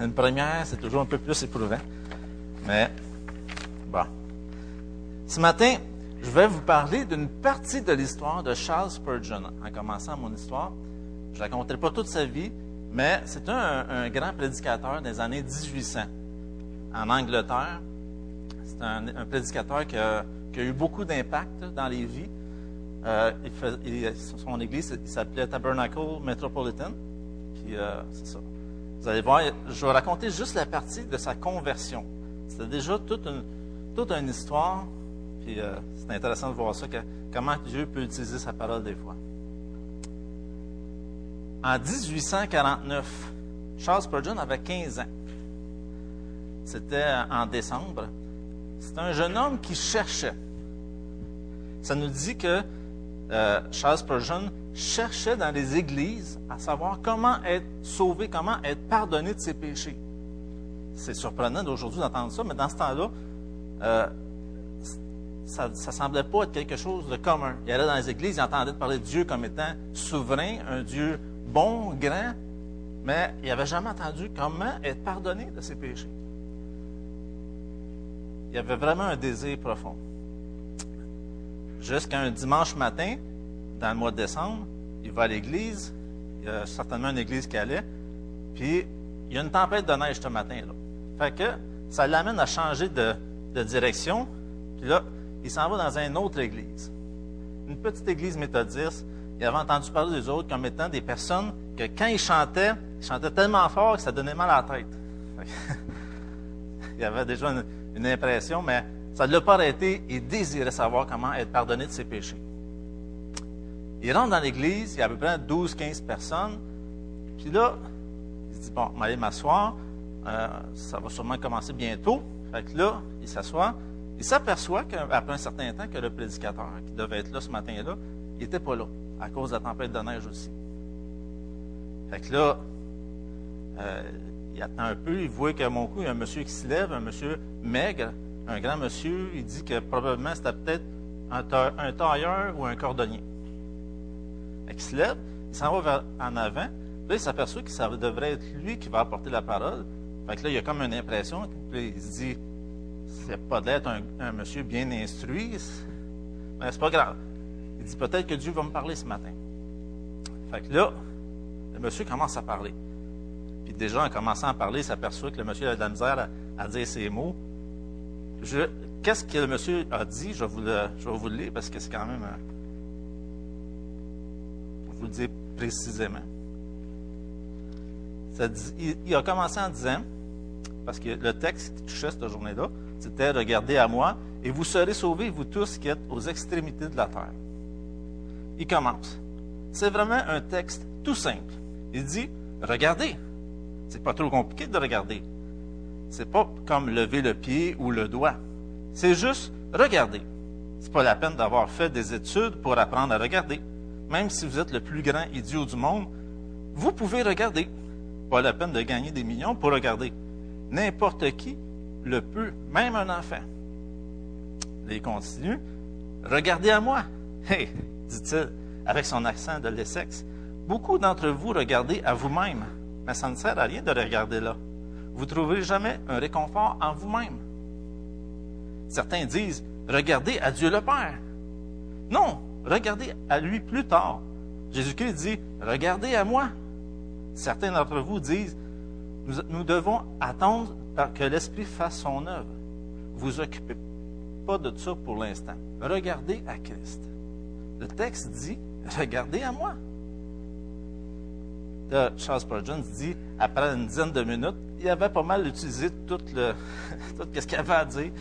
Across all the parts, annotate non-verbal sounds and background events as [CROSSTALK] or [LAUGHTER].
Une première, c'est toujours un peu plus éprouvant. Mais, bon. Ce matin, je vais vous parler d'une partie de l'histoire de Charles Spurgeon. En commençant mon histoire, je ne raconterai pas toute sa vie, mais c'est un, grand prédicateur des années 1800 en Angleterre. C'est un, prédicateur qui a, eu beaucoup d'impact dans les vies. Euh, son église s'appelait Tabernacle Metropolitan. Puis, euh, c'est ça. Vous allez voir, je vais raconter juste la partie de sa conversion. C'est déjà toute une, toute une histoire. Puis euh, c'est intéressant de voir ça, comment Dieu peut utiliser sa parole des fois. En 1849, Charles Spurgeon avait 15 ans. C'était en décembre. C'était un jeune homme qui cherchait. Ça nous dit que euh, Charles Spurgeon cherchait dans les églises à savoir comment être sauvé, comment être pardonné de ses péchés. C'est surprenant d'aujourd'hui d'entendre ça, mais dans ce temps-là, euh, ça ne semblait pas être quelque chose de commun. Il allait dans les églises, il entendait parler de Dieu comme étant souverain, un Dieu bon, grand, mais il n'avait jamais entendu comment être pardonné de ses péchés. Il avait vraiment un désir profond. Jusqu'à un dimanche matin, dans le mois de décembre, il va à l'église, il y a certainement une église qui allait, puis il y a une tempête de neige ce matin-là. Fait que ça l'amène à changer de, de direction, puis là, il s'en va dans une autre église. Une petite église méthodiste. Il avait entendu parler des autres comme étant des personnes que quand ils chantaient, ils chantaient tellement fort que ça donnait mal à la tête. [LAUGHS] il avait déjà une, une impression, mais ça ne l'a pas arrêté. Il désirait savoir comment être pardonné de ses péchés. Il rentre dans l'église, il y a à peu près 12-15 personnes. Puis là, il se dit, bon, aller m'asseoir. Euh, ça va sûrement commencer bientôt. Fait que là, il s'assoit. Il s'aperçoit qu'après un certain temps que le prédicateur, qui devait être là ce matin-là, il n'était pas là, à cause de la tempête de neige aussi. Fait que là, euh, il attend un peu, il voit qu'à mon coup, il y a un monsieur qui se lève, un monsieur maigre, un grand monsieur. Il dit que probablement c'était peut-être un tailleur ou un cordonnier. Qu'il se lève, il s'en va en avant. Là, il s'aperçoit que ça devrait être lui qui va apporter la parole. Fait que là, il a comme une impression. Il se dit, c'est pas d'être un, un, monsieur bien instruit, mais c'est pas grave. Il dit, peut-être que Dieu va me parler ce matin. Fait que là, le monsieur commence à parler. Puis déjà, en commençant à parler, il s'aperçoit que le monsieur a de la misère à, dire ses mots. Qu'est-ce que le monsieur a dit? Je vais vous le, je vais vous le lire parce que c'est quand même. Je vous dire précisément. Il, il, a commencé en disant, parce que le texte qui touchait cette journée-là, c'était Regardez à moi, et vous serez sauvés, vous tous qui êtes aux extrémités de la terre. Il commence. C'est vraiment un texte tout simple. Il dit Regardez. C'est pas trop compliqué de regarder. C'est pas comme lever le pied ou le doigt. C'est juste regarder. C'est pas la peine d'avoir fait des études pour apprendre à regarder. Même si vous êtes le plus grand idiot du monde, vous pouvez regarder. Pas la peine de gagner des millions pour regarder. N'importe qui le peut, même un enfant. Il continue. Regardez à moi. [LAUGHS] Hey, dit-il, avec son accent de l'Essex. Beaucoup d'entre vous regardez à vous-même, mais ça ne sert à rien de regarder là vous ne trouverez jamais un réconfort en vous-même. Certains disent, regardez à Dieu le Père. Non, regardez à lui plus tard. Jésus-Christ dit, regardez à moi. Certains d'entre vous disent, nous, devons attendre que l'Esprit fasse son œuvre. Vous occupez pas de ça pour l'instant. Regardez à Christ. Le texte dit, regardez à moi. Là, Charles Spurgeon dit, après une dizaine de minutes, il avait pas mal utilisé tout, le, [LAUGHS] tout ce qu'il avait à dire.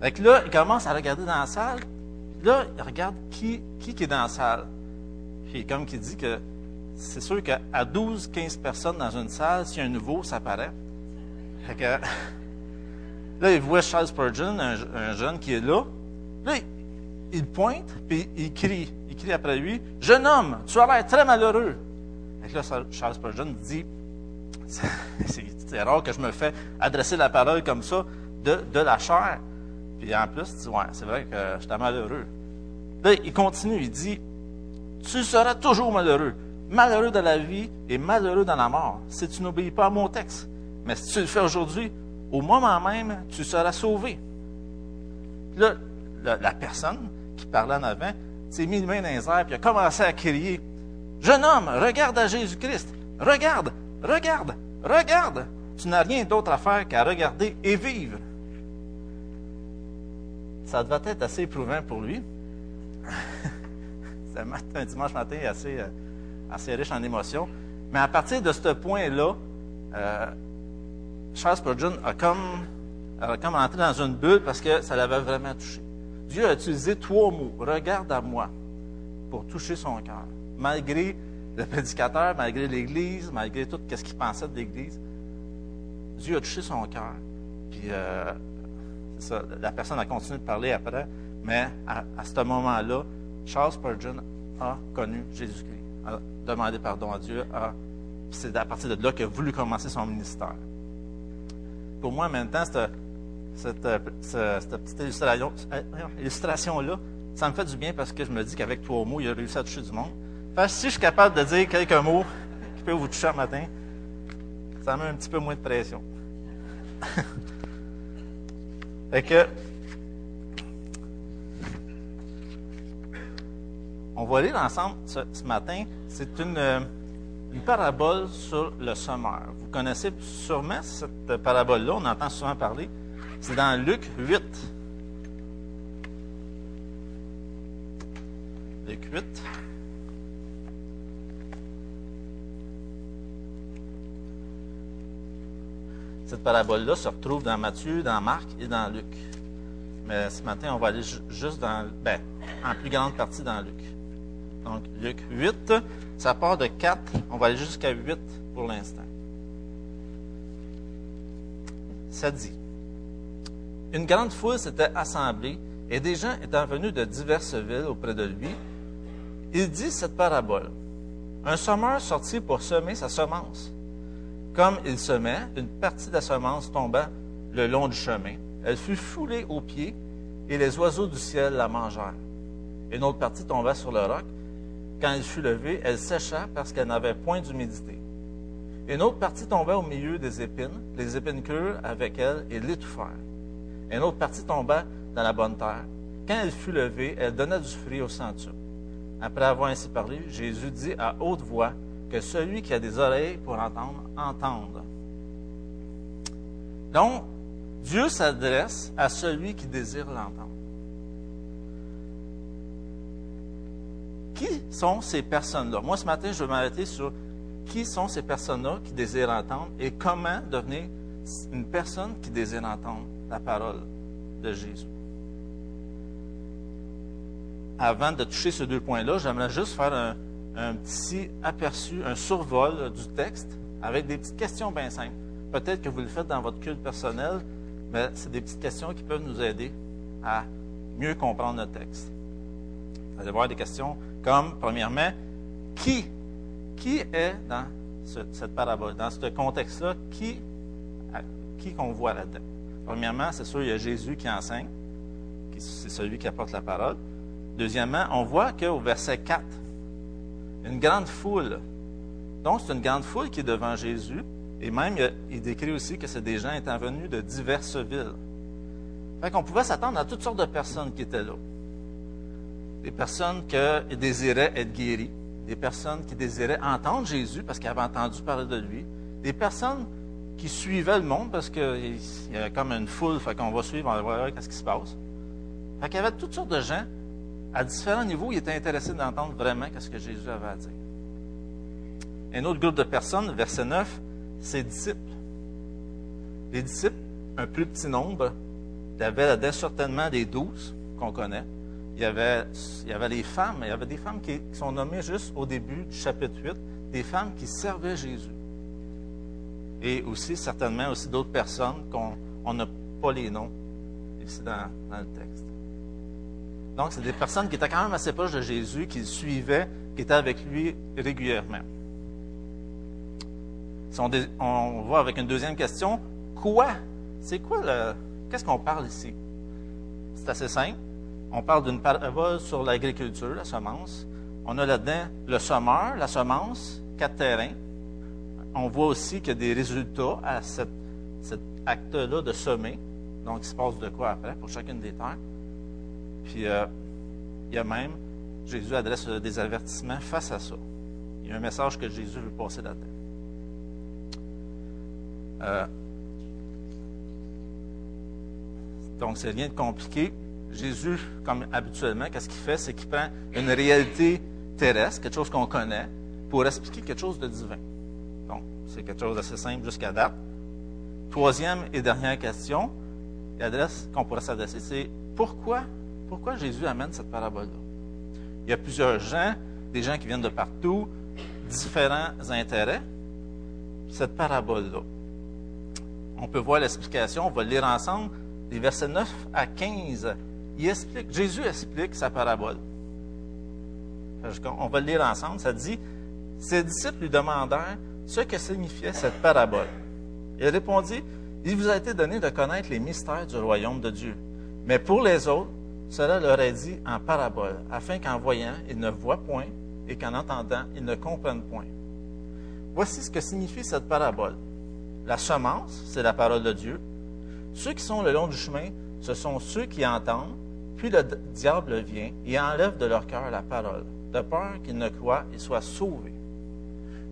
Fait là, il commence à regarder dans la salle. Là, il regarde qui, qui, qui est dans la salle. Puis comme il dit que c'est sûr qu'à 12, 15 personnes dans une salle, s'il y a un nouveau, ça paraît. [LAUGHS] Là, il voit Charles Spurgeon, un, un jeune qui est là. Là, il, pointe, puis il crie. Il crie après lui, « Jeune homme, tu as l'air très malheureux. » Fait que là, Charles Spurgeon dit, [LAUGHS] c'est rare que je me fais adresser la parole comme ça de la chair. Puis en plus, il dit, ouais, c'est vrai que j'étais malheureux. Là, il continue, il dit, tu seras toujours malheureux. Malheureux de la vie et malheureux dans la mort, si tu n'obéis pas à mon texte. Mais si tu le fais aujourd'hui, au moment même, tu seras sauvé. Puis là, la, personne qui parlait en avant s'est mis une main dans les airs puis a commencé à crier Jeune homme, regarde à Jésus-Christ. Regarde, regarde, regarde. Tu n'as rien d'autre à faire qu'à regarder et vivre. Ça devait être assez éprouvant pour lui. [LAUGHS] C'est un dimanche matin assez, euh, assez riche en émotions. Mais à partir de ce point-là, euh, Charles Spurgeon a comme, a comme entré dans une bulle parce que ça l'avait vraiment touché. Dieu a utilisé trois mots, regarde à moi, pour toucher son cœur. Malgré le prédicateur, malgré l'Église, malgré tout ce qu'il pensait de l'Église, Dieu a touché son cœur. Puis, euh, la personne a continué de parler après, mais à, ce moment-là, Charles Spurgeon a connu Jésus-Christ, a demandé pardon à Dieu, c'est à partir de là qu'il a voulu commencer son ministère. Pour moi, maintenant, cette, cette, petite illustration-là, ça me fait du bien parce que je me dis qu'avec trois mots, il a réussi à toucher du monde. si je suis capable de dire quelques mots qui peuvent vous toucher un matin, ça met un petit peu moins de pression. [LAUGHS] fait que, on va lire ensemble ce, matin. C'est une, euh, une, parabole sur le semeur. Vous connaissez sûrement cette parabole-là, on entend souvent parler. C'est dans Luc 8. Luc 8. Cette parabole-là se retrouve dans Matthieu, dans Marc et dans Luc. Mais ce matin, on va aller juste dans, ben, en plus grande partie dans Luc. Donc, Luc 8, ça part de 4, on va aller jusqu'à 8 pour l'instant. Ça dit, une grande foule s'était assemblée et des gens étant venus de diverses villes auprès de lui, il dit cette parabole. Un sommeur sortit pour semer sa semence. Comme il semait, une partie de la semence tomba le long du chemin. Elle fut foulée aux pieds et les oiseaux du ciel la mangèrent. Une autre partie tomba sur le roc. Quand elle fut levée, elle sécha parce qu'elle n'avait point d'humidité. Une autre partie tomba au milieu des épines. Les épines crurent avec elle et l'étouffèrent. Une autre partie tomba dans la bonne terre. Quand elle fut levée, elle donna du fruit au centuple. Après avoir ainsi parlé, Jésus dit à haute voix, que celui qui a des oreilles pour entendre, entende. Donc, Dieu s'adresse à celui qui désire l'entendre. Qui sont ces personnes-là? Moi, ce matin, je vais m'arrêter sur qui sont ces personnes-là qui désirent entendre et comment devenir une personne qui désire entendre la parole de Jésus. Avant de toucher ces deux points-là, j'aimerais juste faire un, un petit aperçu, un survol du texte avec des petites questions bien simples. Peut-être que vous le faites dans votre culte personnel, mais c'est des petites questions qui peuvent nous aider à mieux comprendre le texte. Vous allez voir des questions comme, premièrement, qui, qui est dans cette parabole, dans ce contexte-là, qui, qui qu'on voit là-dedans? Premièrement, c'est sûr, il y a Jésus qui enseigne, c'est celui qui apporte la parole. Deuxièmement, on voit qu'au verset 4, une grande foule. Donc, c'est une grande foule qui est devant Jésus. Et même, il décrit aussi que c'est des gens étant venus de diverses villes. Fait qu'on pouvait s'attendre à toutes sortes de personnes qui étaient là. Des personnes qui désiraient être guéries. Des personnes qui désiraient entendre Jésus parce qu'ils avaient entendu parler de lui. Des personnes qui suivaient le monde parce qu'il y avait comme une foule, fait qu'on va suivre, on va voir ce qui se passe. Fait qu'il y avait toutes sortes de gens à différents niveaux, il était intéressé d'entendre vraiment ce que Jésus avait à dire. Un autre groupe de personnes, verset 9, ses disciples. Les disciples, un plus petit nombre, il y avait certainement des douze qu'on connaît. Il y, avait, il y avait les femmes, il y avait des femmes qui, sont nommées juste au début du chapitre 8, des femmes qui servaient Jésus. Et aussi, certainement, aussi d'autres personnes qu'on n'a pas les noms ici dans le texte. Donc, c'est des personnes qui étaient quand même assez proches de Jésus, qui le suivaient, qui étaient avec lui régulièrement. On, on va avec une deuxième question, quoi? C'est quoi le. Qu'est-ce qu'on parle ici? C'est assez simple. On parle d'une parabole sur l'agriculture, la semence. On a là-dedans le sommeur, la semence, quatre terrains. on voit aussi qu'il y a des résultats à cet acte-là de semer. Donc, il se passe de quoi après pour chacune des terres? Puis, euh, il y a même, Jésus adresse des avertissements face à ça. Il y a un message que Jésus veut passer là-dedans. Euh, donc, c'est rien de compliqué. Jésus, comme habituellement, qu'est-ce qu'il fait? C'est qu'il prend une réalité terrestre, quelque chose qu'on connaît, pour expliquer quelque chose de divin. Donc, c'est quelque chose d'assez simple jusqu'à date. Troisième et dernière question, l'adresse qu'on pourrait s'adresser, c'est pourquoi, pourquoi Jésus amène cette parabole-là? Il y a plusieurs gens, des gens qui viennent de partout, différents intérêts. Cette parabole-là, on peut voir l'explication, on va le lire ensemble, les versets 9 à 15. Il explique, Jésus explique sa parabole. On va le lire ensemble. Ça dit Ses disciples lui demandèrent ce que signifiait cette parabole. Il répondit Il vous a été donné de connaître les mystères du royaume de Dieu. Mais pour les autres, cela leur est dit en parabole, afin qu'en voyant, ils ne voient point et qu'en entendant, ils ne comprennent point. Voici ce que signifie cette parabole. La semence, c'est la parole de Dieu. Ceux qui sont le long du chemin, ce sont ceux qui entendent, puis le diable vient et enlève de leur cœur la parole, de peur qu'ils ne croient et soient sauvés.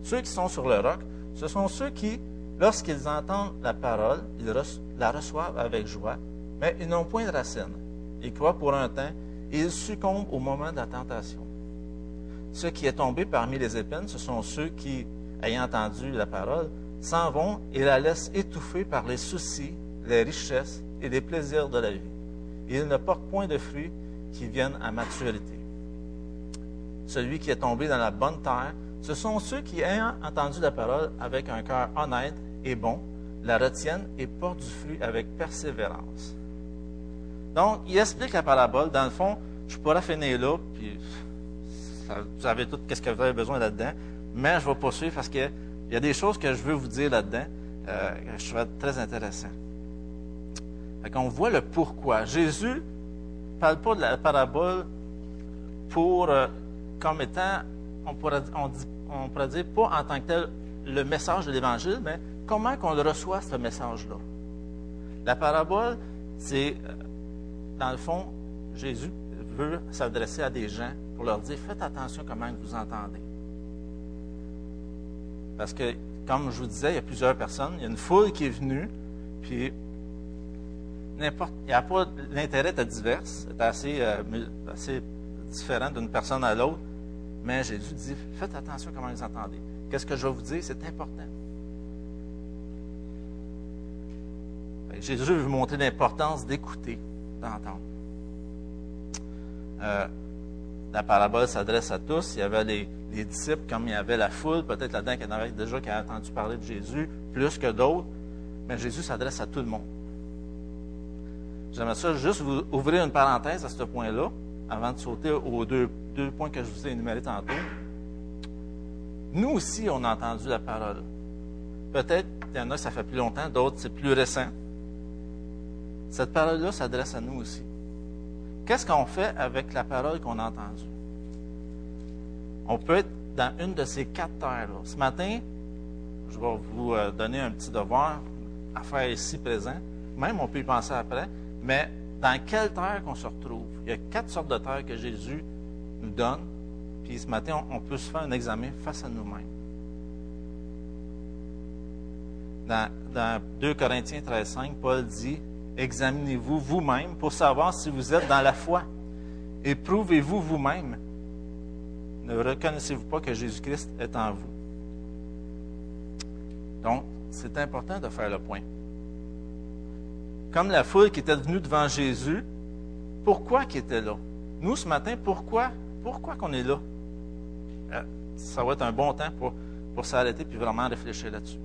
Ceux qui sont sur le roc, ce sont ceux qui, lorsqu'ils entendent la parole, ils la reçoivent avec joie, mais ils n'ont point de racine. Ils croient pour un temps et ils succombent au moment de la tentation. Ce qui est tombé parmi les épines, ce sont ceux qui, ayant entendu la parole, s'en vont et la laissent étouffer par les soucis, les richesses et les plaisirs de la vie. Et ils ne portent point de fruits qui viennent à maturité. Celui qui est tombé dans la bonne terre, ce sont ceux qui, ayant entendu la parole avec un cœur honnête et bon, la retiennent et portent du fruit avec persévérance. Donc, il explique la parabole. Dans le fond, je pourrais finir là, puis vous avez tout ce que vous avez besoin là-dedans, mais je vais poursuivre parce qu'il y a des choses que je veux vous dire là-dedans euh, que je trouve très intéressant. On voit le pourquoi. Jésus ne parle pas de la parabole pour, euh, comme étant, on pourrait, dire, pas en tant que tel le message de l'Évangile, mais comment qu'on reçoit, ce message-là? La parabole, c'est euh, dans le fond, Jésus veut s'adresser à des gens pour leur dire faites attention comment vous entendez. Parce que, comme je vous disais, il y a plusieurs personnes, il y a une foule qui est venue, puis n'importe, il a pas l'intérêt est divers, c'est assez, euh, assez différent d'une personne à l'autre, mais Jésus dit faites attention comment vous entendez. Qu'est-ce que je vais vous dire? C'est important. Jésus veut vous montrer l'importance d'écouter d'entendre. Euh, la parabole s'adresse à tous. Il y avait les, disciples, comme il y avait la foule, peut-être là-dedans qu'il y en avait déjà qui a entendu parler de Jésus, plus que d'autres, mais Jésus s'adresse à tout le monde. J'aimerais ça juste vous ouvrir une parenthèse à ce point-là, avant de sauter aux deux, points que je vous ai énumérés tantôt. Nous aussi, on a entendu la parole. Peut-être, il y en a, ça fait plus longtemps, d'autres, c'est plus récent. Cette parole-là s'adresse à nous aussi. Qu'est-ce qu'on fait avec la parole qu'on a entendue? On peut être dans une de ces quatre terres-là. Ce matin, je vais vous euh, donner un petit devoir à faire ici présent. Même, on peut y penser après. Mais dans quelle terre qu'on se retrouve? Il y a quatre sortes de terres que Jésus nous donne. Puis ce matin, on, peut se faire un examen face à nous-mêmes. Dans, dans 2 Corinthiens 13, 5, Paul dit Examinez-vous vous-même pour savoir si vous êtes dans la foi. Éprouvez-vous vous-même. Ne reconnaissez-vous pas que Jésus-Christ est en vous? Donc, c'est important de faire le point. Comme la foule qui était venue devant Jésus, pourquoi qui était là? Nous, ce matin, pourquoi? Pourquoi qu'on est là? Euh, ça va être un bon temps pour, s'arrêter puis vraiment réfléchir là-dessus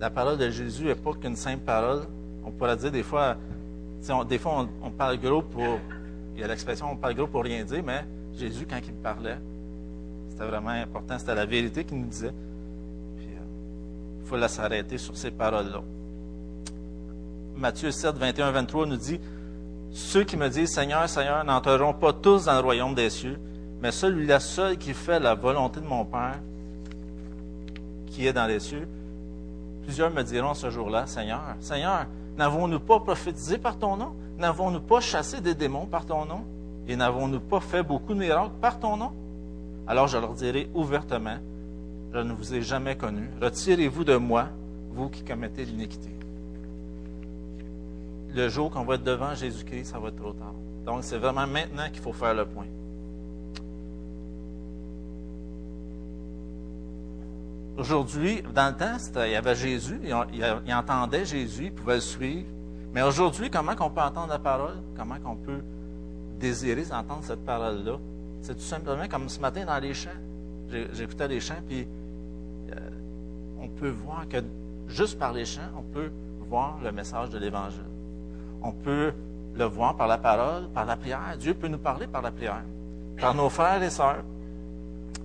la parole de Jésus n'est pas qu'une simple parole. On pourrait dire des fois, des fois on, parle gros pour, il y a l'expression on parle gros pour rien dire, mais Jésus, quand il parlait, c'était vraiment important, c'était la vérité qu'il nous disait. Puis, il faut la s'arrêter sur ces paroles-là. Matthieu 7, 21, 23 nous dit Ceux qui me disent Seigneur, Seigneur n'entreront pas tous dans le royaume des cieux, mais celui-là seul qui fait la volonté de mon Père qui est dans les cieux. Plusieurs me diront ce jour-là, Seigneur, Seigneur, n'avons-nous pas prophétisé par ton nom? N'avons-nous pas chassé des démons par ton nom? Et n'avons-nous pas fait beaucoup de miracles par ton nom? Alors je leur dirai ouvertement, je ne vous ai jamais connu. Retirez-vous de moi, vous qui commettez l'iniquité. Le jour qu'on va être devant Jésus-Christ, ça va être trop tard. Donc c'est vraiment maintenant qu'il faut faire le point. Aujourd'hui, dans le temps, il y avait Jésus, il, entendait Jésus, il pouvait le suivre. Mais aujourd'hui, comment on peut entendre la parole? Comment on peut désirer entendre cette parole-là? C'est tout simplement comme ce matin dans les chants. J'écoutais les chants, puis euh, on peut voir que juste par les chants, on peut voir le message de l'Évangile. On peut le voir par la parole, par la prière. Dieu peut nous parler par la prière, par nos frères et sœurs,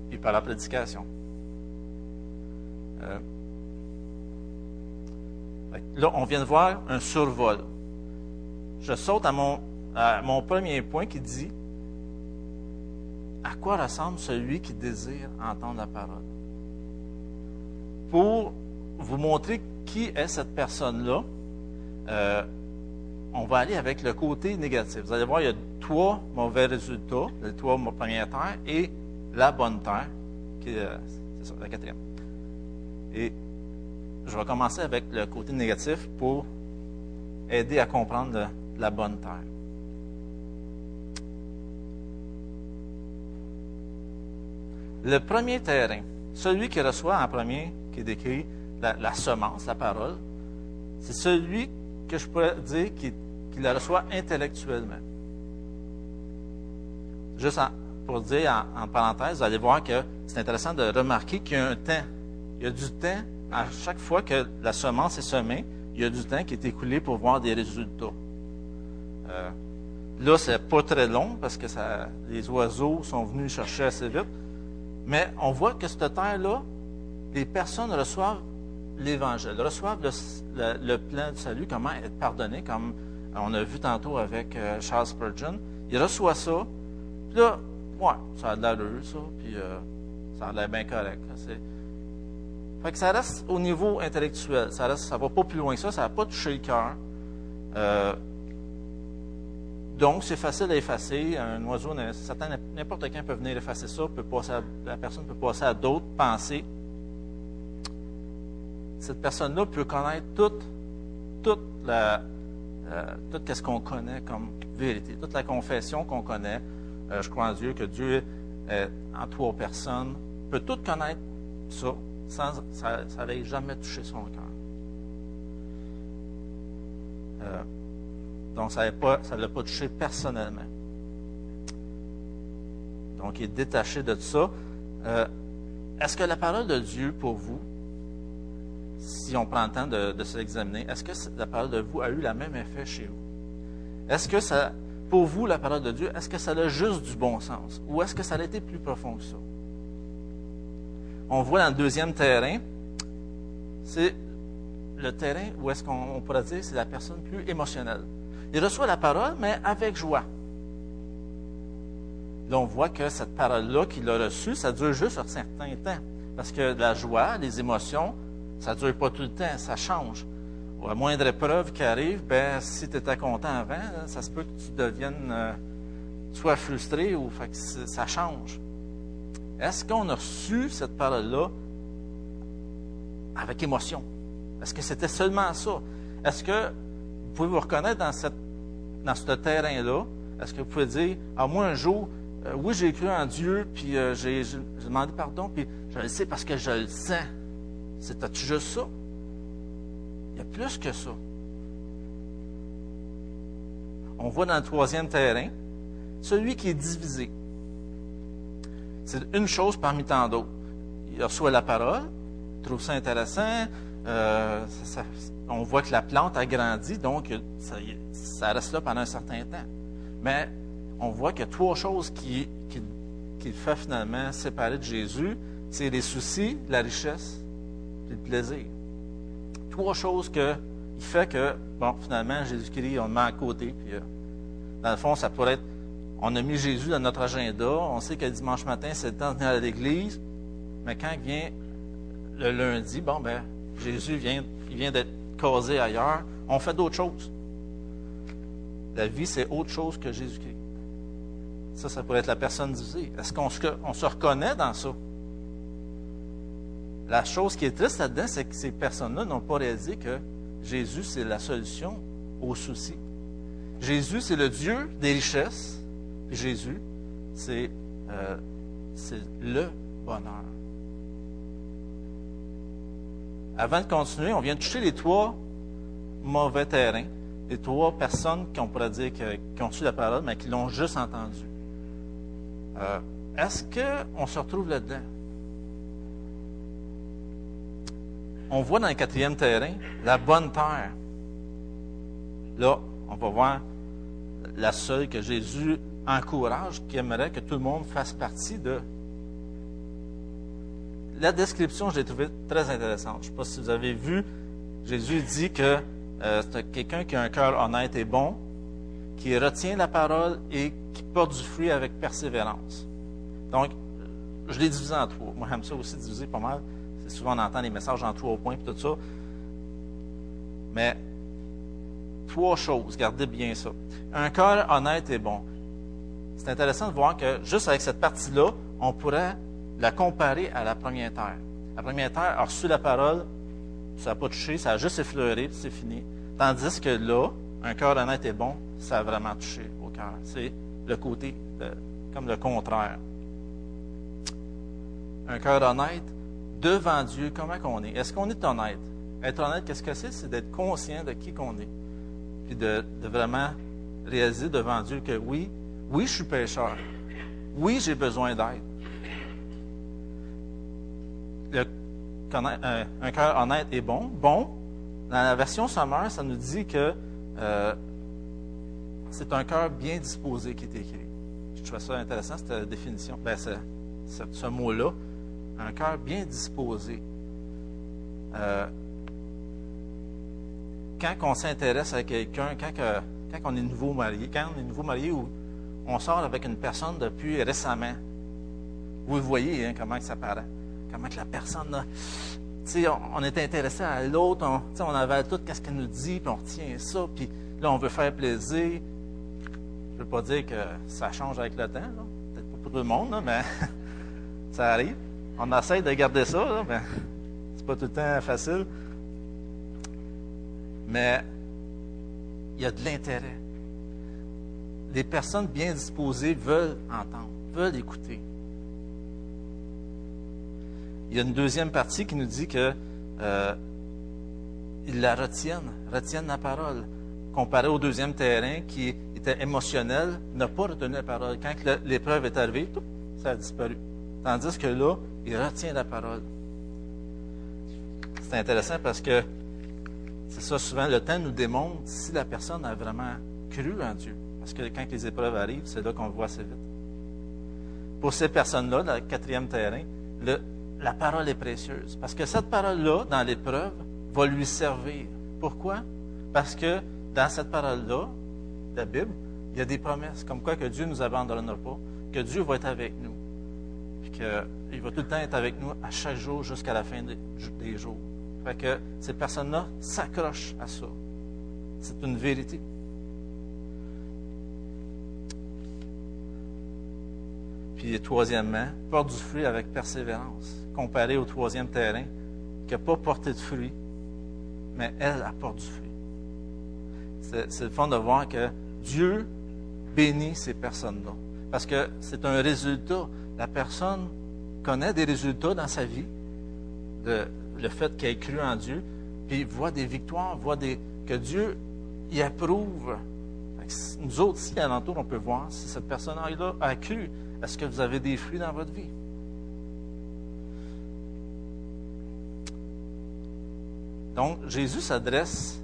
puis par la prédication. Euh, là, on vient de voir un survol. Je saute à mon, premier point qui dit à quoi ressemble celui qui désire entendre la parole? Pour vous montrer qui est cette personne-là, euh, on va aller avec le côté négatif. Vous allez voir, il y a trois mauvais résultats, les trois premières terres et la bonne terre, qui est, euh, la quatrième. Et je vais commencer avec le côté négatif pour aider à comprendre la bonne terre. Le premier terrain, celui qui reçoit en premier, qui décrit la, semence, la parole, c'est celui que je pourrais dire qui, la reçoit intellectuellement. Juste pour dire en, en, parenthèse, vous allez voir que c'est intéressant de remarquer qu'il y a un temps y a du temps, à chaque fois que la semence est semée, il y a du temps qui est écoulé pour voir des résultats. Euh, là, c'est pas très long parce que ça, les oiseaux sont venus chercher assez vite. Mais on voit que cette terre-là, les personnes reçoivent l'Évangile, reçoivent le, plan de salut, comment être pardonné, comme on a vu tantôt avec euh, Charles Spurgeon. Ils reçoivent ça, puis là, ouais, ça a de l'allure, ça, puis euh, ça a l'air bien correct. Fait ça reste au niveau intellectuel. Ça ne va pas plus loin que ça. Ça n'a pas touché le cœur. Euh, donc, c'est facile à effacer. Un oiseau, n'importe qui peut venir effacer ça. Peut la personne peut passer à d'autres pensées. Cette personne-là peut connaître toute, toute la, euh, tout ce qu'on connaît comme vérité, toute la confession qu'on connaît. Euh, je crois en Dieu, que Dieu est en trois personnes, peut tout connaître ça, ça n'allait jamais touché son cœur. Euh, donc, ça ne l'a pas touché personnellement. Donc, il est détaché de tout ça. Euh, est-ce que la parole de Dieu pour vous, si on prend le temps de, de se est-ce que la parole de vous a eu le même effet chez vous? Est-ce que ça, pour vous, la parole de Dieu, est-ce que ça a juste du bon sens? Ou est-ce que ça a été plus profond que ça? On voit dans le deuxième terrain, c'est le terrain où est-ce qu'on pourrait dire c'est la personne plus émotionnelle. Il reçoit la parole, mais avec joie. Là, on voit que cette parole-là qu'il a reçue, ça dure juste un certain temps. Parce que la joie, les émotions, ça ne dure pas tout le temps, ça change. Ou à moindre épreuve qui arrive, ben, si tu étais content avant, ça se peut que tu deviennes euh, soit frustré ou que ça change. Est-ce qu'on a reçu cette parole-là avec émotion? Est-ce que c'était seulement ça? Est-ce que vous pouvez vous reconnaître dans, ce terrain-là? Est-ce que vous pouvez dire, ah, moi, un jour, euh, oui, j'ai cru en Dieu, puis euh, j'ai, demandé pardon, puis je le sais parce que je le sens. C'était-tu juste ça? Il y a plus que ça. On voit dans le troisième terrain, celui qui est divisé. C'est une chose parmi tant d'autres. Il reçoit la parole, il trouve ça intéressant, euh, on voit que la plante a grandi, donc ça, reste là pendant un certain temps. Mais on voit qu'il y a trois choses qui, qui, qui le fait finalement séparer de Jésus. C'est les soucis, la richesse et le plaisir. Trois choses que, il fait que, bon, finalement, Jésus-Christ, on le met à côté. Puis, euh, dans le fond, ça pourrait être on a mis Jésus dans notre agenda. On sait que dimanche matin, c'est le temps de venir à l'église. Mais quand vient le lundi, bon, ben, Jésus vient, il vient d'être causé ailleurs. On fait d'autres choses. La vie, c'est autre chose que Jésus-Christ. Ça, ça pourrait être la personne divisée. Est-ce qu'on se, se reconnaît dans ça? La chose qui est triste là-dedans, c'est que ces personnes-là n'ont pas réalisé que Jésus, c'est la solution aux soucis. Jésus, c'est le Dieu des richesses. Jésus, c'est euh, le bonheur. Avant de continuer, on vient de toucher les trois mauvais terrains, les trois personnes qu'on pourrait dire qui ont su la parole, mais qui l'ont juste entendu. Euh, est-ce qu'on se retrouve là-dedans? On voit dans le quatrième terrain la bonne terre. Là, on va voir la seule que Jésus encourage, qui aimerait que tout le monde fasse partie de. La description, je l'ai trouvée très intéressante. Je ne sais pas si vous avez vu, Jésus dit que euh, c'est quelqu'un qui a un cœur honnête et bon, qui retient la parole et qui porte du fruit avec persévérance. Donc, je l'ai divisé en trois. Moi, j'aime ça aussi diviser pas mal. C'est souvent on entend les messages en trois points et tout ça. Mais trois choses, gardez bien ça. Un cœur honnête et bon. C'est intéressant de voir que juste avec cette partie-là, on pourrait la comparer à la première terre. La première terre a reçu la parole, ça n'a pas touché, ça a juste effleuré, puis c'est fini. Tandis que là, un cœur honnête et bon, ça a vraiment touché au cœur. C'est le côté comme le contraire. Un cœur honnête, devant Dieu, comment qu'on est? Est-ce qu'on est honnête? Être honnête, qu'est-ce que c'est? C'est d'être conscient de qui qu'on est. Puis de, vraiment réaliser devant Dieu que oui, oui, je suis pécheur. Oui, j'ai besoin d'aide. Un, cœur honnête est bon. Bon, dans la version sommaire, ça nous dit que euh, c'est un cœur bien disposé qui est écrit. Je trouve ça intéressant, cette définition, ben, ce, mot-là. Un cœur bien disposé. Euh, quand on s'intéresse à quelqu'un, quand, quand, on est nouveau marié, quand on est nouveau marié ou on sort avec une personne depuis récemment, vous voyez hein, comment ça paraît. Comment que la personne, on, on, est intéressé à l'autre, on, on avale tout ce qu'elle nous dit, on retient ça, puis là, on veut faire plaisir. Je ne veux pas dire que ça change avec le temps, peut-être pas pour tout le monde, mais [LAUGHS] ça arrive. On essaie de garder ça, mais c'est pas tout le temps facile. Mais il y a de l'intérêt. Les personnes bien disposées veulent entendre, veulent écouter. Il y a une deuxième partie qui nous dit que euh, la retiennent, retiennent la parole comparé au deuxième terrain qui était émotionnel, n'a pas retenu la parole. Quand l'épreuve est arrivée, ça a disparu. Tandis que là, il retient la parole. C'est intéressant parce que c'est ça, souvent, le temps nous démontre si la personne a vraiment cru en Dieu. Parce que quand les épreuves arrivent, c'est là qu'on le voit assez vite. Pour ces personnes-là, le quatrième terrain, la parole est précieuse. Parce que cette parole-là, dans l'épreuve, va lui servir. Pourquoi? Parce que dans cette parole-là, la Bible, il y a des promesses, comme quoi que Dieu ne nous abandonnera pas, que Dieu va être avec nous, puis qu'il va tout le temps être avec nous à chaque jour jusqu'à la fin des, jours. Fait que ces personnes-là s'accrochent à ça. C'est une vérité. Puis troisièmement, porte du fruit avec persévérance, comparé au troisième terrain, qui n'a pas porté de fruit, mais elle apporte du fruit c'est le fun de voir que Dieu bénit ces personnes-là. Parce que c'est un résultat. La personne connaît des résultats dans sa vie, de, le fait qu'elle ait cru en Dieu, puis voit des victoires, voit des, que Dieu y approuve. Nous autres, ici, à l'entour, on peut voir si cette personne-là a cru. Est-ce que vous avez des fruits dans votre vie? Donc, Jésus s'adresse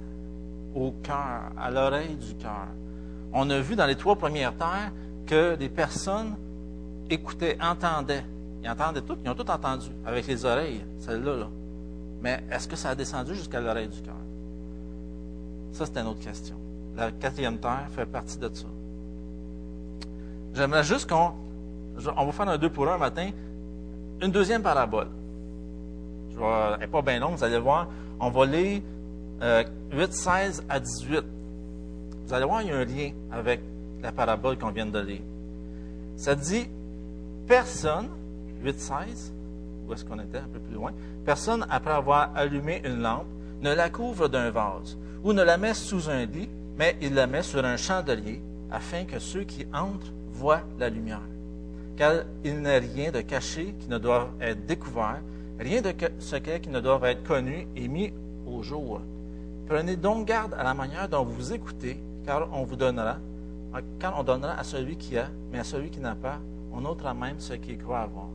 au cœur, à l'oreille du cœur. On a vu dans les trois premières terres que les personnes écoutaient, entendaient. Ils entendaient tout, ils ont tout entendu, avec les oreilles, celle-là. Là. Mais est-ce que ça a descendu jusqu'à l'oreille du cœur? Ça, c'est une autre question. La quatrième terre fait partie de ça. J'aimerais juste qu'on. On va faire un deux pour un matin. Une deuxième parabole. Je elle n'est pas bien longue, vous allez voir. On va lire euh, 8, 16 à 18. Vous allez voir, il y a un lien avec la parabole qu'on vient de lire. Ça dit, personne, 8, 16, où est-ce qu'on était, un peu plus loin, personne, après avoir allumé une lampe, ne la couvre d'un vase ou ne la met sous un lit, mais il la met sur un chandelier, afin que ceux qui entrent voient la lumière. Car il n'est rien de caché qui ne doit être découvert, rien de secret qui ne doit être connu et mis au jour. Prenez donc garde à la manière dont vous écoutez, car on vous donnera, quand on donnera à celui qui a, mais à celui qui n'a pas, on ôtera même ce qu'il croit avoir.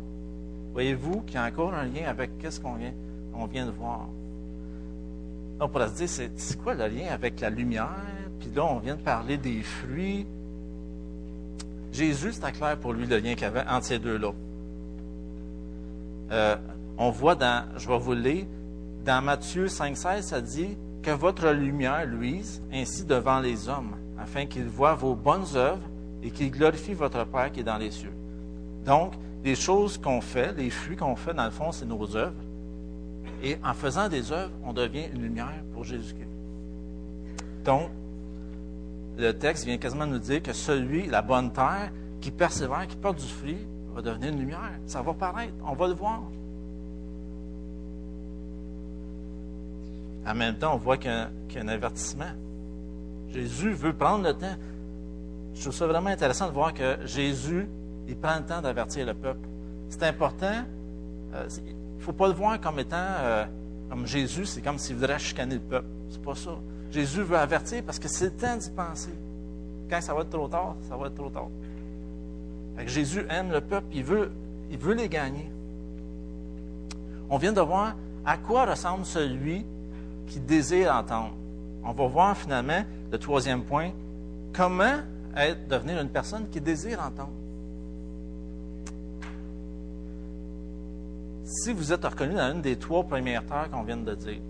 Voyez-vous qu'il y a encore un lien avec ce qu'on vient, on vient de voir? On pourrait se dire, c'est quoi le lien avec la lumière? Puis là, on vient de parler des fruits. Jésus, c'était clair pour lui le lien qu'il y avait entre ces deux-là. Euh, on voit dans, je vais vous le lire, dans Matthieu 5,16, ça dit que votre lumière luise ainsi devant les hommes, afin qu'ils voient vos bonnes œuvres et qu'ils glorifient votre Père qui est dans les cieux. Donc, les choses qu'on fait, les fruits qu'on fait, dans le fond, c'est nos œuvres. Et en faisant des œuvres, on devient une lumière pour Jésus-Christ. Donc, le texte vient quasiment nous dire que celui, la bonne terre, qui persévère, qui porte du fruit, va devenir une lumière. Ça va paraître, on va le voir. En même temps, on voit qu'il y, a un avertissement. Jésus veut prendre le temps. Je trouve ça vraiment intéressant de voir que Jésus, il prend le temps d'avertir le peuple. C'est important. Euh, il ne faut pas le voir comme étant, euh, comme Jésus, c'est comme s'il voudrait chicaner le peuple. C'est pas ça. Jésus veut avertir parce que c'est le temps d'y penser. Quand ça va être trop tard, ça va être trop tard. Jésus aime le peuple, il veut, il veut les gagner. On vient de voir à quoi ressemble celui qui désire entendre. On va voir finalement, le troisième point, comment être, devenir une personne qui désire entendre? Si vous êtes reconnu dans une des trois premières terres qu'on vient de dire,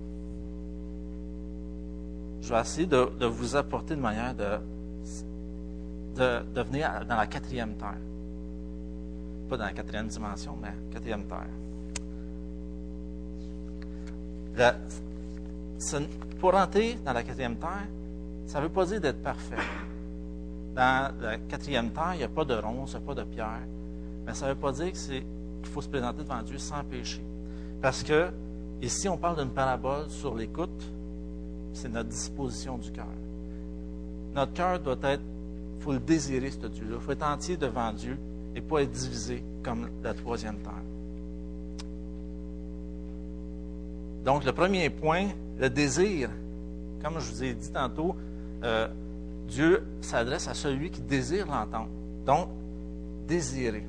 je vais essayer de, vous apporter une manière de, de, venir dans la quatrième terre. Pas dans la quatrième dimension, mais quatrième terre. pour entrer dans la quatrième terre, ça ne veut pas dire d'être parfait. Dans la quatrième terre, il n'y a pas de ronces, il n'y a pas de pierre. Mais ça ne veut pas dire que c'est il faut se présenter devant Dieu sans péché. Parce que ici, on parle d'une parabole sur l'écoute, c'est notre disposition du cœur. Notre cœur doit être, il faut le désirer, ce Dieu-là. Il faut être entier devant Dieu et pas être divisé comme la troisième terre. Donc, le premier point, le désir. Comme je vous ai dit tantôt, euh, Dieu s'adresse à celui qui désire l'entendre. Donc, désirer.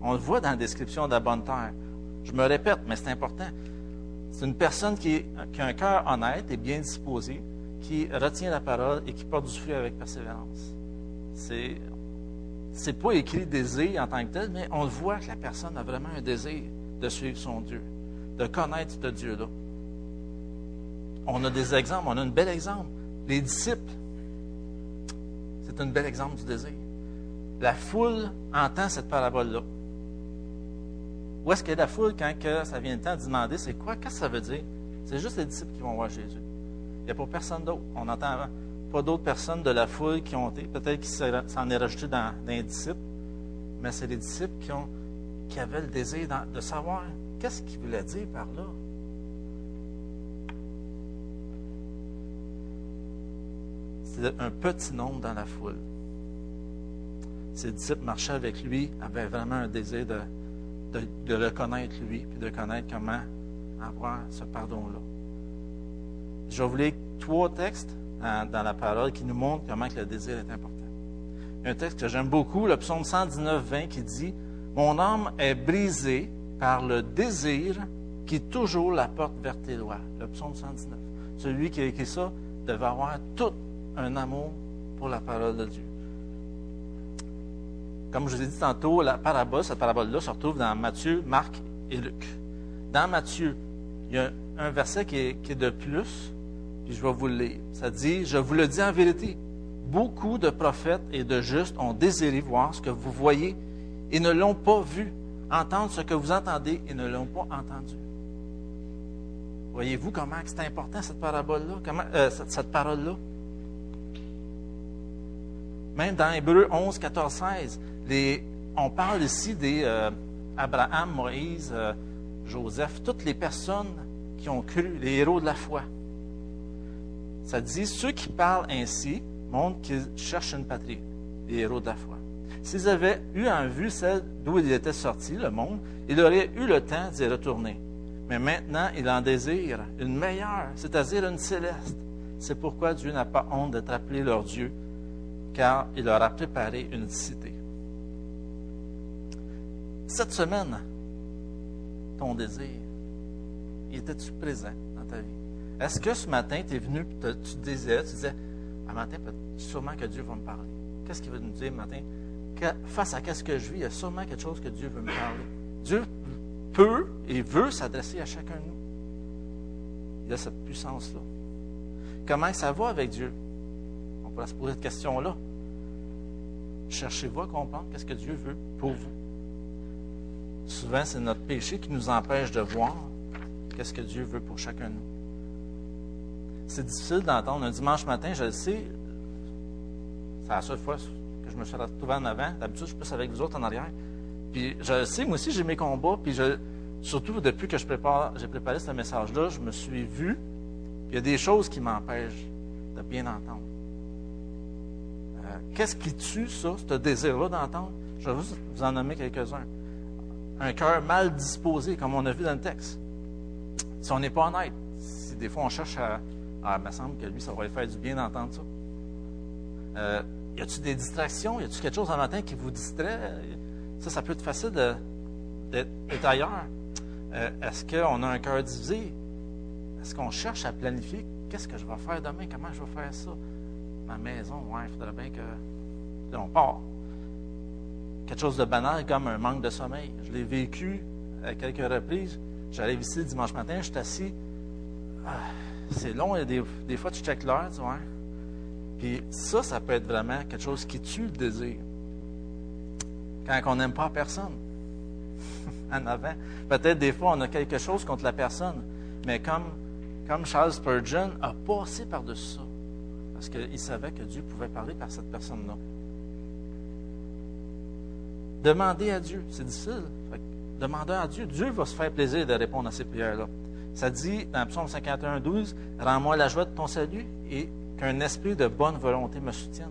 On le voit dans la description de la bonne terre. Je me répète, mais c'est important. C'est une personne qui, a un cœur honnête et bien disposé, qui retient la parole et qui porte du fruit avec persévérance. C'est c'est pas écrit désir en tant que tel, mais on voit que la personne a vraiment un désir de suivre son Dieu, de connaître ce Dieu-là. On a des exemples, on a un bel exemple. Les disciples, c'est un bel exemple du désir. La foule entend cette parabole-là. Où est-ce a la foule quand que ça vient le temps de demander c'est quoi, qu'est-ce que ça veut dire? C'est juste les disciples qui vont voir Jésus. Il n'y a pas personne d'autre. On n'entend pas d'autres personnes de la foule qui ont été, peut-être qui s'en est rajouté dans, les disciples, mais c'est les disciples qui, ont, qui avaient le désir de savoir qu'est-ce qu'il voulait dire par là. C'est un petit nombre dans la foule. Ses disciples marchaient avec lui, avaient vraiment un désir de, de, le connaître lui, puis de connaître comment avoir ce pardon-là. Je vais vous lire trois textes dans, la parole qui nous montrent comment le désir est important. un texte que j'aime beaucoup, le psaume 119, 20, qui dit Mon âme est brisée par le désir qui toujours la porte vers tes lois. Le psaume 119. Celui qui a écrit ça devait avoir tout un amour pour la parole de Dieu. Comme je vous ai dit tantôt, la parabole, cette parabole-là se retrouve dans Matthieu, Marc et Luc. Dans Matthieu, il y a un verset qui est, de plus, puis je vais vous le lire. Ça dit, je vous le dis en vérité, beaucoup de prophètes et de justes ont désiré voir ce que vous voyez et ne l'ont pas vu, entendre ce que vous entendez et ne l'ont pas entendu. Voyez-vous comment c'est important cette parabole-là, comment, euh, cette, cette parole-là? Même dans Hébreu 11, 14, 16, les, on parle ici des euh, Abraham, Moïse, euh, Joseph, toutes les personnes qui ont cru, les héros de la foi. Ça dit, ceux qui parlent ainsi montrent qu'ils cherchent une patrie, les héros de la foi. S'ils avaient eu en vue celle d'où ils étaient sortis, le monde, ils auraient eu le temps d'y retourner. Mais maintenant, ils en désirent une meilleure, c'est-à-dire une céleste. C'est pourquoi Dieu n'a pas honte d'être appelé leur Dieu, car il leur a préparé une cité. Cette semaine, ton désir, était-tu présent dans ta vie? Est-ce que ce matin, tu es venu, tu désirais, tu disais, un matin, sûrement que Dieu va me parler. Qu'est-ce qu'il veut nous dire matin? face à ce que je vis, il y a sûrement quelque chose que Dieu veut me parler. Dieu peut et veut s'adresser à chacun de nous. Il a cette puissance-là. Comment ça va avec Dieu? On pourrait se poser cette question-là. Cherchez-vous à comprendre qu'est-ce que Dieu veut pour vous. Souvent, c'est notre péché qui nous empêche de voir qu'est-ce que Dieu veut pour chacun de nous. C'est difficile d'entendre un dimanche matin, je le sais. C'est la seule fois que je me suis retrouvé en avant. D'habitude, je suis plus avec vous autres en arrière. Puis je le sais, moi aussi, j'ai mes combats. Puis je, surtout depuis que j'ai préparé ce message-là, je me suis vu. Puis il y a des choses qui m'empêchent de bien entendre. Euh, qu'est-ce qui tue ça, ce désir-là d'entendre? Je vais vous en nommer quelques-uns. Un cœur mal disposé, comme on a vu dans le texte. Si on n'est pas honnête, si des fois on cherche à. Ah, il me semble que lui, ça va lui faire du bien d'entendre ça. Euh, y a-t-il des distractions? Y a-t-il quelque chose un matin qui vous distrait? Ça, ça peut être facile d'être ailleurs. Euh, est-ce qu'on a un cœur divisé? Est-ce qu'on cherche à planifier qu'est-ce que je vais faire demain? Comment je vais faire ça? Ma maison, ouais, il faudrait bien que. Là, part. Quelque chose de banal comme un manque de sommeil. Je l'ai vécu à quelques reprises. J'arrive ici dimanche matin, je suis assis. Ah, c'est long, et des, des, fois tu checkes l'heure, tu vois. Puis ça, ça peut être vraiment quelque chose qui tue le désir. Quand on n'aime pas personne. [LAUGHS] en avant. Peut-être des fois, on a quelque chose contre la personne. Mais comme, comme Charles Spurgeon a passé par-dessus ça. Parce qu'il savait que Dieu pouvait parler par cette personne-là. Demandez à Dieu. C'est difficile. demandez à Dieu. Dieu va se faire plaisir de répondre à ces prières-là. Ça dit dans Psaume 51, 12, Rends-moi la joie de ton salut et qu'un esprit de bonne volonté me soutienne.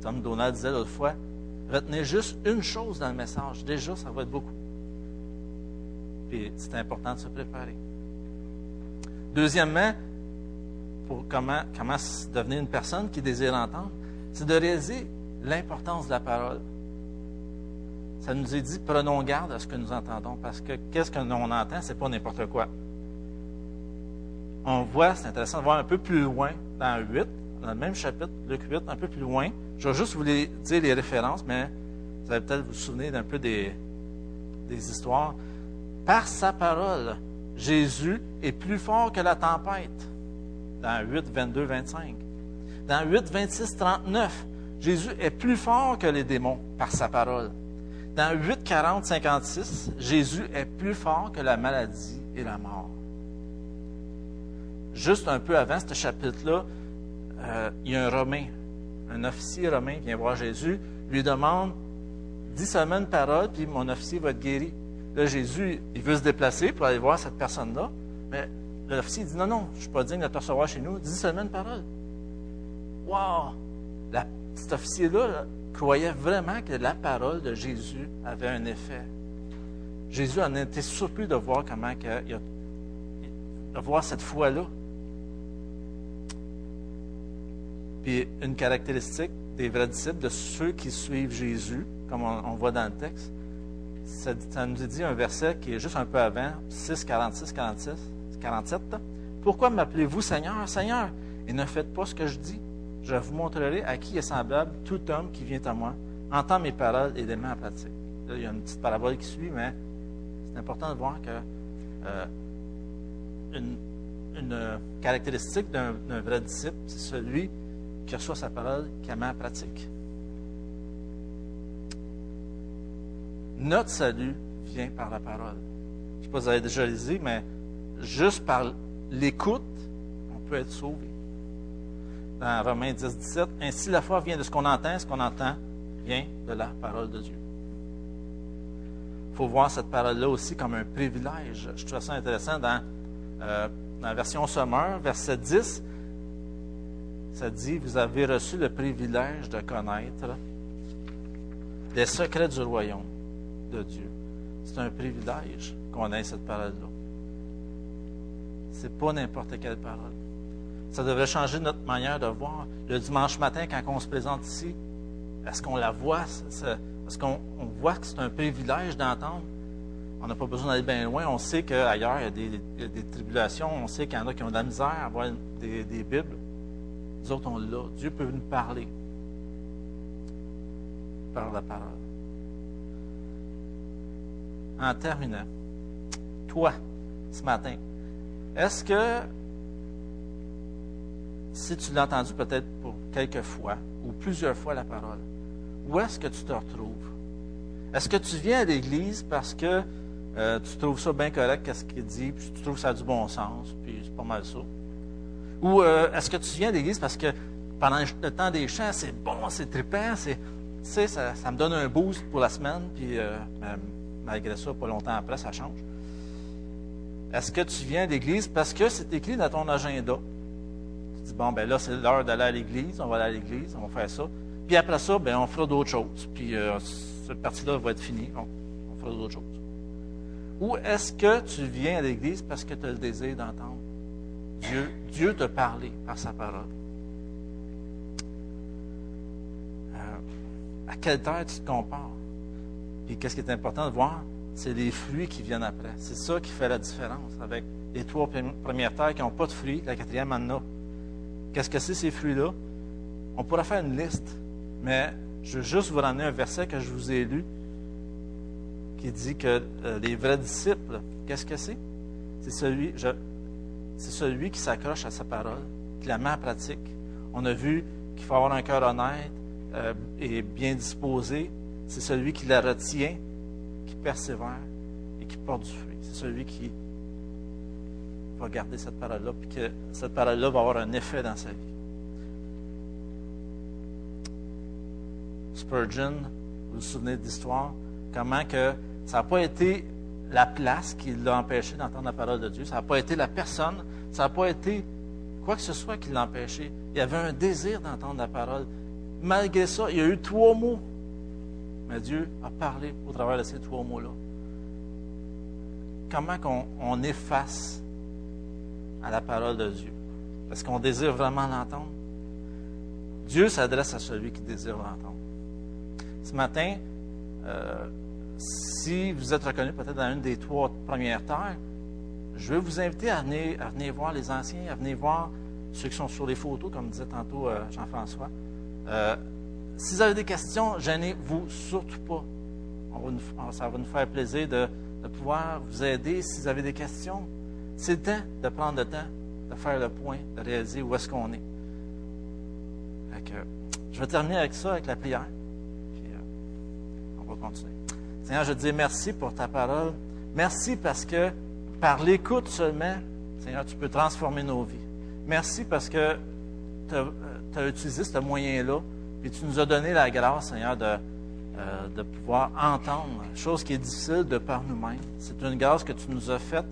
Tom Donald disait l'autre fois Retenez juste une chose dans le message. Déjà, ça va être beaucoup. Puis c'est important de se préparer. Deuxièmement, pour comment, devenir une personne qui désire entendre, c'est de réaliser l'importance de la parole ça nous est dit, prenons garde à ce que nous entendons, parce que qu'est-ce que l'on entend, c'est pas n'importe quoi. On voit, c'est intéressant de voir un peu plus loin, dans 8, dans le même chapitre, Luc 8, un peu plus loin. Je vais juste vous dire les références, mais vous allez peut-être vous souvenir d'un peu des, des histoires. Par sa parole, Jésus est plus fort que la tempête. Dans 8, 22, 25. Dans 8, 26, 39, Jésus est plus fort que les démons par sa parole. Dans 8, 40, 56, Jésus est plus fort que la maladie et la mort. Juste un peu avant ce chapitre-là, euh, il y a un Romain, un officier romain vient voir Jésus, lui demande Dis seulement une parole, puis mon officier va être guéri. Là, Jésus, il veut se déplacer pour aller voir cette personne-là, mais l'officier dit Non, non, je ne suis pas digne de te recevoir chez nous, dis seulement une parole. Wow! cet officier-là, croyait vraiment que la parole de Jésus avait un effet. Jésus en était surpris de voir comment il a, de voir cette foi-là. Puis une caractéristique des vrais disciples, de ceux qui suivent Jésus, comme on, voit dans le texte, ça, ça, nous dit un verset qui est juste un peu avant, 6, 46, 46, 47. Pourquoi m'appelez-vous Seigneur, Seigneur, et ne faites pas ce que je dis? je vous montrerai à qui est semblable tout homme qui vient à moi, entend mes paroles et les met en pratique. Là, il y a une petite parabole qui suit, mais c'est important de voir que euh, une, caractéristique d'un vrai disciple, c'est celui qui reçoit sa parole, qui la met en pratique. Notre salut vient par la parole. Je ne sais pas si vous avez déjà lisé, mais juste par l'écoute, on peut être sauvé. Dans Romains 10, 17, ainsi la foi vient de ce qu'on entend, ce qu'on entend vient de la parole de Dieu. Il faut voir cette parole-là aussi comme un privilège. Je trouve ça intéressant dans, euh, la version Sommeur, verset 10, ça dit, vous avez reçu le privilège de connaître les secrets du royaume de Dieu. C'est un privilège qu'on ait cette parole-là. C'est pas n'importe quelle parole. Ça devrait changer notre manière de voir. Le dimanche matin, quand on se présente ici, est-ce qu'on la voit? Est-ce qu'on voit que c'est un privilège d'entendre? On n'a pas besoin d'aller bien loin. On sait qu'ailleurs, il, y a des tribulations. On sait qu'il y en a qui ont de la misère à avoir des, des Bibles. Nous autres, on l'a. Dieu peut nous parler par la parole. En terminant, toi, ce matin, est-ce que, si tu l'as entendu peut-être pour quelques fois ou plusieurs fois la parole, où est-ce que tu te retrouves? Est-ce que tu viens à l'Église parce que euh, tu trouves ça bien correct, qu'est-ce qu'il dit, puis tu trouves ça du bon sens, puis c'est pas mal ça? Ou euh, est-ce que tu viens à l'Église parce que pendant le temps des chants, c'est bon, c'est trippant, c'est, ça, ça me donne un boost pour la semaine, puis euh, malgré ça, pas longtemps après, ça change. Est-ce que tu viens à l'église? Parce que c'est écrit dans ton agenda? Tu dis, bon, ben là, c'est l'heure d'aller à l'église, on va aller à l'église, on va faire ça. Puis après ça, ben, on fera d'autres choses. Puis euh, cette partie-là va être finie, on, on fera d'autres choses. Ou est-ce que tu viens à l'église parce que tu as le désir d'entendre Dieu, Dieu te parler par sa parole? Euh, à quelle terre tu te compares? Puis qu'est-ce qui est important de voir? C'est les fruits qui viennent après. C'est ça qui fait la différence avec les trois premières terres qui n'ont pas de fruits, la quatrième en a. Qu'est-ce que c'est ces fruits-là? On pourrait faire une liste, mais je veux juste vous ramener un verset que je vous ai lu qui dit que euh, les vrais disciples, qu'est-ce que c'est? C'est celui, c'est celui qui s'accroche à sa parole, qui la met en pratique. On a vu qu'il faut avoir un cœur honnête euh, et bien disposé, c'est celui qui la retient, persévère et qui porte du fruit. C'est celui qui va garder cette parole-là, puis que cette parole-là va avoir un effet dans sa vie. Spurgeon, vous vous souvenez de l'histoire, comment que ça n'a pas été la place qui l'a empêché d'entendre la parole de Dieu, ça n'a pas été la personne, ça n'a pas été quoi que ce soit qui l'a empêché. Il y avait un désir d'entendre la parole. Malgré ça, il y a eu trois mots mais Dieu a parlé au travers de ces trois mots-là. Comment qu'on on efface à la parole de Dieu? Est-ce qu'on désire vraiment l'entendre? Dieu s'adresse à celui qui désire l'entendre. Ce matin, euh, si vous êtes reconnu peut-être dans une des trois premières terres, je vais vous inviter à venir, à venir voir les anciens, à venir voir ceux qui sont sur les photos, comme disait tantôt euh, Jean-François. Euh, si vous avez des questions, gênez-vous surtout pas. ça va nous faire plaisir de, pouvoir vous aider si vous avez des questions. C'est le temps de prendre le temps de faire le point, de réaliser où est-ce qu'on est. je vais terminer avec ça, avec la prière. Euh, on va continuer. Seigneur, je te dis merci pour ta parole. Merci parce que par l'écoute seulement, Seigneur, tu peux transformer nos vies. Merci parce que tu as, as utilisé ce moyen-là et tu nous as donné la grâce, Seigneur, de, euh, de pouvoir entendre, chose qui est difficile de par nous-mêmes. C'est une grâce que tu nous as faite.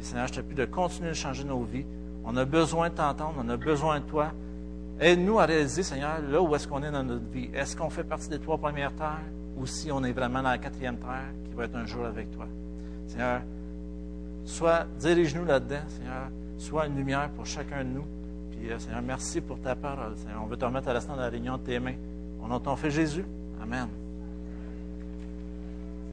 Et Seigneur, je te prie de continuer de changer nos vies. On a besoin de t'entendre, on a besoin de toi. Aide-nous à réaliser, Seigneur, là où est-ce qu'on est dans notre vie. Est-ce qu'on fait partie des trois premières terres ou si on est vraiment dans la quatrième terre qui va être un jour avec toi? Seigneur, sois, dirige-nous là-dedans, Seigneur. Sois une lumière pour chacun de nous. Merci pour ta parole. On veut te remettre à l'instant de la réunion de tes mains. De ton Fils Jésus. Amen.